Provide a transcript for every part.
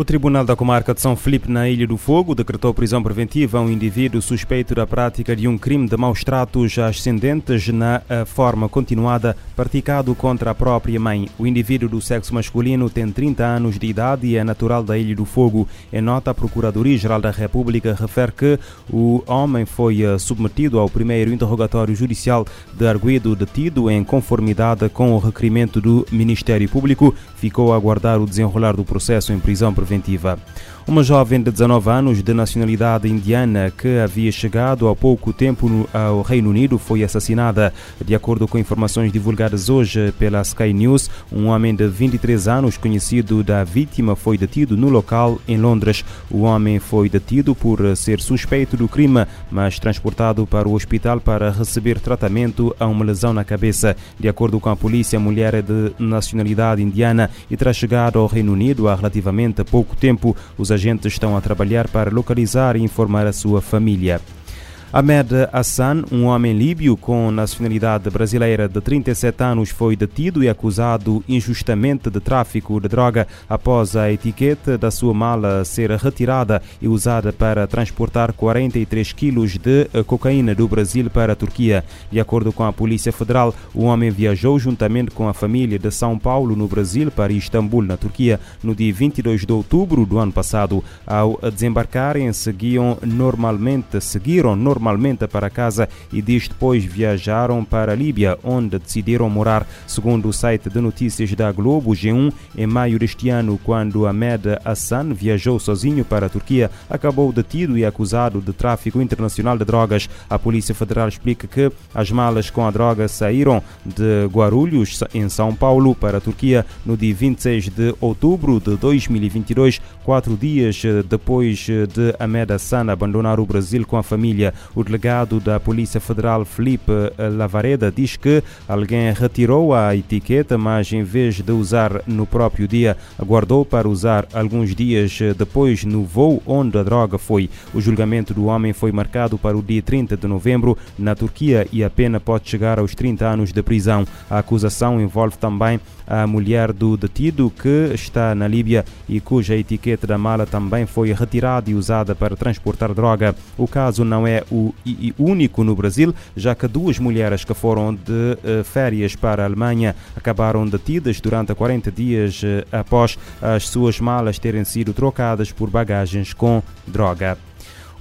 O Tribunal da Comarca de São Felipe, na Ilha do Fogo, decretou prisão preventiva a um indivíduo suspeito da prática de um crime de maus tratos ascendentes na forma continuada praticado contra a própria mãe. O indivíduo do sexo masculino tem 30 anos de idade e é natural da Ilha do Fogo. Em nota, a Procuradoria-Geral da República refere que o homem foi eh, submetido ao primeiro interrogatório judicial de arguido detido em conformidade com o requerimento do Ministério Público. Ficou a aguardar o desenrolar do processo em prisão preventiva preventiva. Uma jovem de 19 anos de nacionalidade indiana que havia chegado há pouco tempo ao Reino Unido foi assassinada. De acordo com informações divulgadas hoje pela Sky News, um homem de 23 anos, conhecido da vítima, foi detido no local em Londres. O homem foi detido por ser suspeito do crime, mas transportado para o hospital para receber tratamento a uma lesão na cabeça. De acordo com a polícia, a mulher é de nacionalidade indiana e terá chegado ao Reino Unido há relativamente pouco tempo. Os agentes estão a trabalhar para localizar e informar a sua família. Ahmed Hassan, um homem líbio com nacionalidade brasileira de 37 anos, foi detido e acusado injustamente de tráfico de droga após a etiqueta da sua mala ser retirada e usada para transportar 43 quilos de cocaína do Brasil para a Turquia. De acordo com a Polícia Federal, o homem viajou juntamente com a família de São Paulo, no Brasil, para Istambul, na Turquia, no dia 22 de outubro do ano passado. Ao desembarcarem, seguiam normalmente, seguiram normalmente para casa e dias depois viajaram para a Líbia, onde decidiram morar. Segundo o site de notícias da Globo G1, em maio deste ano, quando Ahmed Hassan viajou sozinho para a Turquia, acabou detido e acusado de tráfico internacional de drogas. A Polícia Federal explica que as malas com a droga saíram de Guarulhos, em São Paulo, para a Turquia no dia 26 de outubro de 2022, quatro dias depois de Ahmed Hassan abandonar o Brasil com a família. O delegado da Polícia Federal, Felipe Lavareda, diz que alguém retirou a etiqueta, mas em vez de usar no próprio dia, aguardou para usar alguns dias depois no voo onde a droga foi. O julgamento do homem foi marcado para o dia 30 de novembro na Turquia e a pena pode chegar aos 30 anos de prisão. A acusação envolve também a mulher do detido que está na Líbia e cuja etiqueta da mala também foi retirada e usada para transportar droga. O caso não é o único no Brasil, já que duas mulheres que foram de uh, férias para a Alemanha acabaram detidas durante 40 dias uh, após as suas malas terem sido trocadas por bagagens com droga.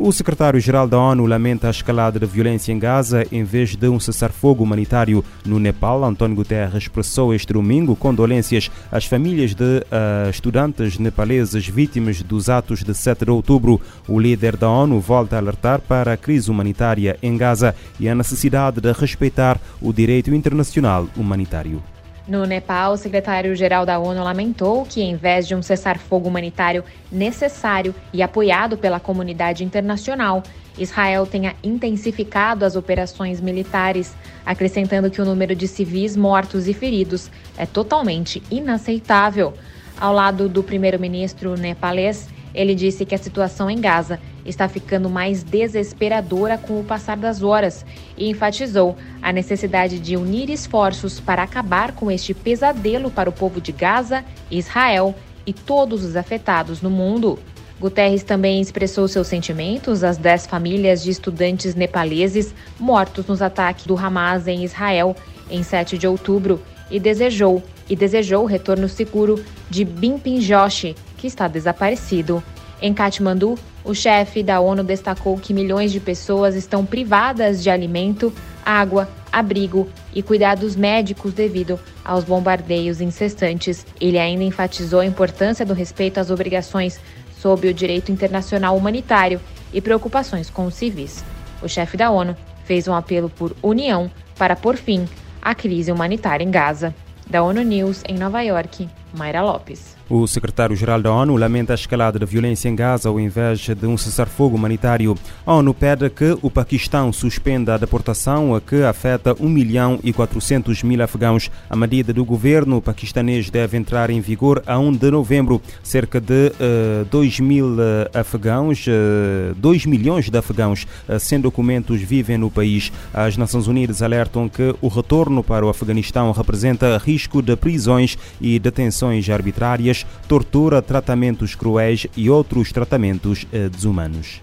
O secretário-geral da ONU lamenta a escalada da violência em Gaza em vez de um cessar-fogo humanitário no Nepal. António Guterres expressou este domingo condolências às famílias de uh, estudantes nepaleses vítimas dos atos de 7 de outubro. O líder da ONU volta a alertar para a crise humanitária em Gaza e a necessidade de respeitar o direito internacional humanitário. No Nepal, o secretário-geral da ONU lamentou que, em vez de um cessar-fogo humanitário necessário e apoiado pela comunidade internacional, Israel tenha intensificado as operações militares, acrescentando que o número de civis mortos e feridos é totalmente inaceitável. Ao lado do primeiro-ministro nepalês, ele disse que a situação em Gaza está ficando mais desesperadora com o passar das horas e enfatizou a necessidade de unir esforços para acabar com este pesadelo para o povo de Gaza, Israel e todos os afetados no mundo. Guterres também expressou seus sentimentos às dez famílias de estudantes nepaleses mortos nos ataques do Hamas em Israel em 7 de outubro e desejou e desejou o retorno seguro de Bimpin Joshi, que está desaparecido. Em Katmandu, o chefe da ONU destacou que milhões de pessoas estão privadas de alimento, água, abrigo e cuidados médicos devido aos bombardeios incessantes. Ele ainda enfatizou a importância do respeito às obrigações sob o direito internacional humanitário e preocupações com os civis. O chefe da ONU fez um apelo por união para pôr fim à crise humanitária em Gaza. Da ONU News em Nova York, Mayra Lopes. O secretário-geral da ONU lamenta a escalada da violência em Gaza ao invés de um cessar-fogo humanitário. A ONU pede que o Paquistão suspenda a deportação que afeta 1 milhão e 400 mil afegãos. A medida do governo paquistanês deve entrar em vigor a 1 de novembro. Cerca de uh, 2 mil uh, afegãos, uh, 2 milhões de afegãos uh, sem documentos vivem no país. As Nações Unidas alertam que o retorno para o Afeganistão representa risco de prisões e detenções arbitrárias tortura, tratamentos cruéis e outros tratamentos eh, desumanos.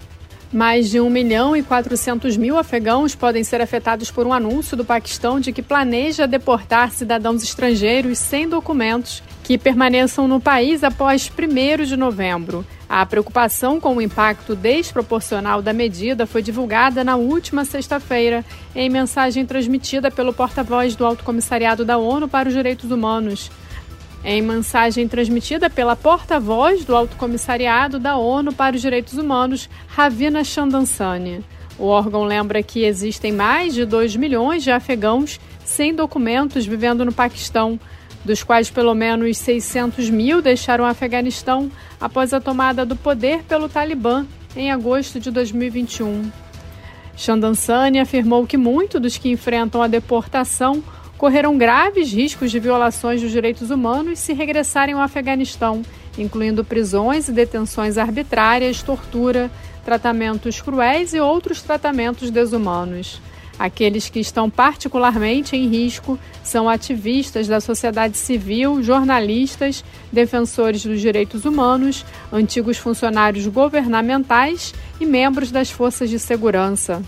Mais de 1 milhão e 400 mil afegãos podem ser afetados por um anúncio do Paquistão de que planeja deportar cidadãos estrangeiros sem documentos que permaneçam no país após 1 de novembro. A preocupação com o impacto desproporcional da medida foi divulgada na última sexta-feira, em mensagem transmitida pelo porta-voz do Alto Comissariado da ONU para os Direitos Humanos. Em mensagem transmitida pela porta-voz do Alto Comissariado da ONU para os Direitos Humanos, Ravina Chandansani. O órgão lembra que existem mais de 2 milhões de afegãos sem documentos vivendo no Paquistão, dos quais pelo menos 600 mil deixaram o Afeganistão após a tomada do poder pelo Talibã em agosto de 2021. Chandansani afirmou que muitos dos que enfrentam a deportação correram graves riscos de violações dos direitos humanos se regressarem ao Afeganistão, incluindo prisões e detenções arbitrárias, tortura, tratamentos cruéis e outros tratamentos desumanos. Aqueles que estão particularmente em risco são ativistas da sociedade civil, jornalistas, defensores dos direitos humanos, antigos funcionários governamentais e membros das forças de segurança.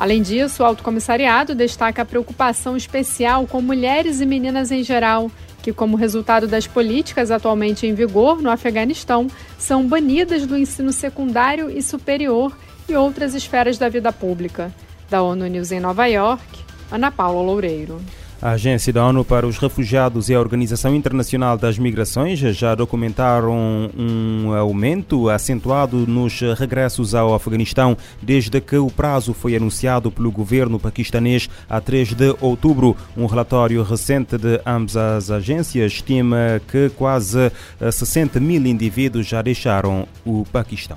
Além disso, o Alto Comissariado destaca a preocupação especial com mulheres e meninas em geral, que, como resultado das políticas atualmente em vigor no Afeganistão, são banidas do ensino secundário e superior e outras esferas da vida pública. Da ONU News em Nova York, Ana Paula Loureiro. A Agência da ONU para os Refugiados e a Organização Internacional das Migrações já documentaram um aumento acentuado nos regressos ao Afeganistão desde que o prazo foi anunciado pelo governo paquistanês a 3 de outubro. Um relatório recente de ambas as agências estima que quase 60 mil indivíduos já deixaram o Paquistão.